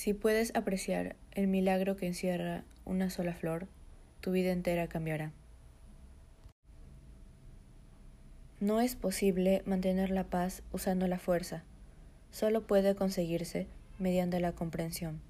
Si puedes apreciar el milagro que encierra una sola flor, tu vida entera cambiará. No es posible mantener la paz usando la fuerza, solo puede conseguirse mediante la comprensión.